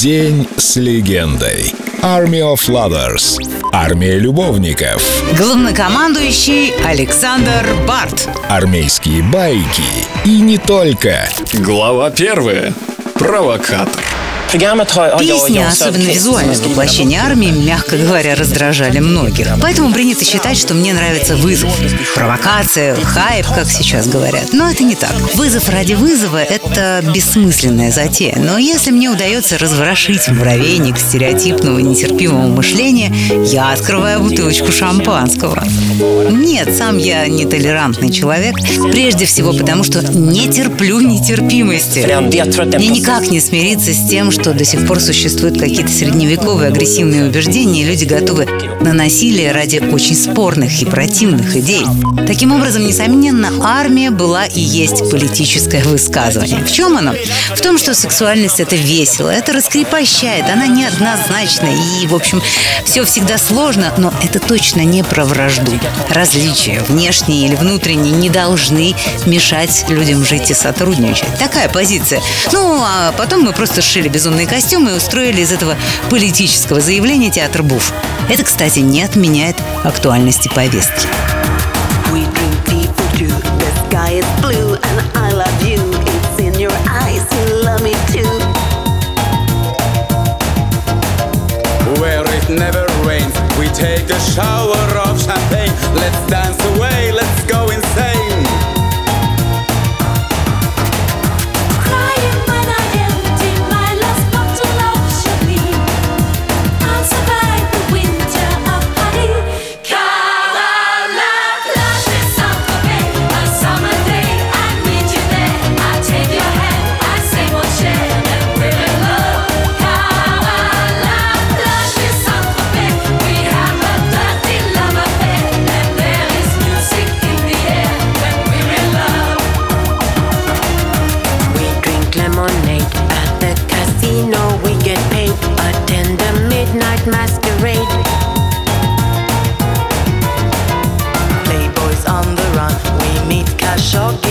День с легендой. Army of Lovers. Армия любовников. Главнокомандующий Александр Барт. Армейские байки. И не только. Глава первая. Провокатор. Песни, особенно визуальное воплощение армии, мягко говоря, раздражали многих. Поэтому принято считать, что мне нравится вызов. Провокация, хайп, как сейчас говорят. Но это не так. Вызов ради вызова — это бессмысленная затея. Но если мне удается разворошить муравейник стереотипного нетерпимого мышления, я открываю бутылочку шампанского. Нет, сам я нетолерантный человек. Прежде всего потому, что не терплю нетерпимости. Мне никак не смириться с тем, что до сих пор существуют какие-то средневековые агрессивные убеждения, и люди готовы на насилие ради очень спорных и противных идей. Таким образом, несомненно, армия была и есть политическое высказывание. В чем оно? В том, что сексуальность это весело, это раскрепощает, она неоднозначна, и, в общем, все всегда сложно, но это точно не про вражду. Различия, внешние или внутренние, не должны мешать людям жить и сотрудничать. Такая позиция. Ну, а потом мы просто сшили без безумные костюмы и устроили из этого политического заявления театр Буф. Это, кстати, не отменяет актуальности повестки. Where it never rains, we take a shower of champagne. Let's dance away, let's go insane. Masquerade. Playboys on the run, we meet Khashoggi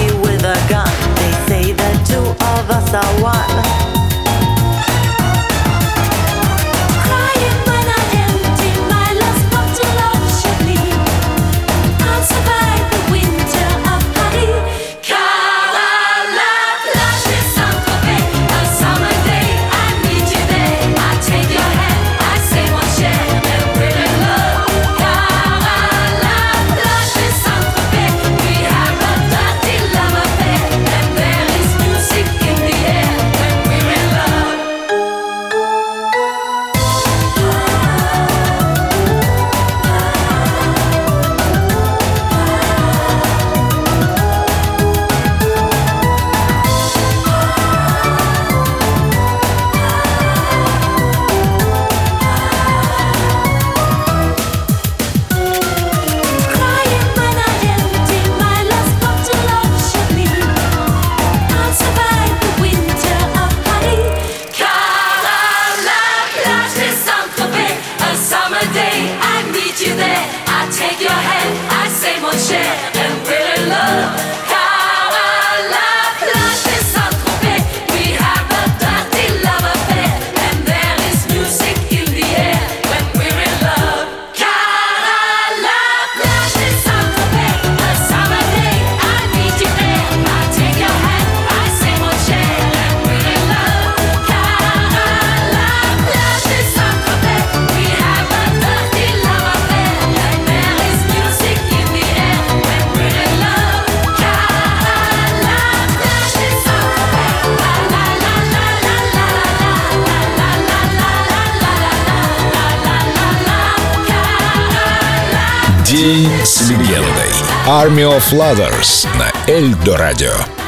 День с легендой. Army of Lovers на Эльдо Радио.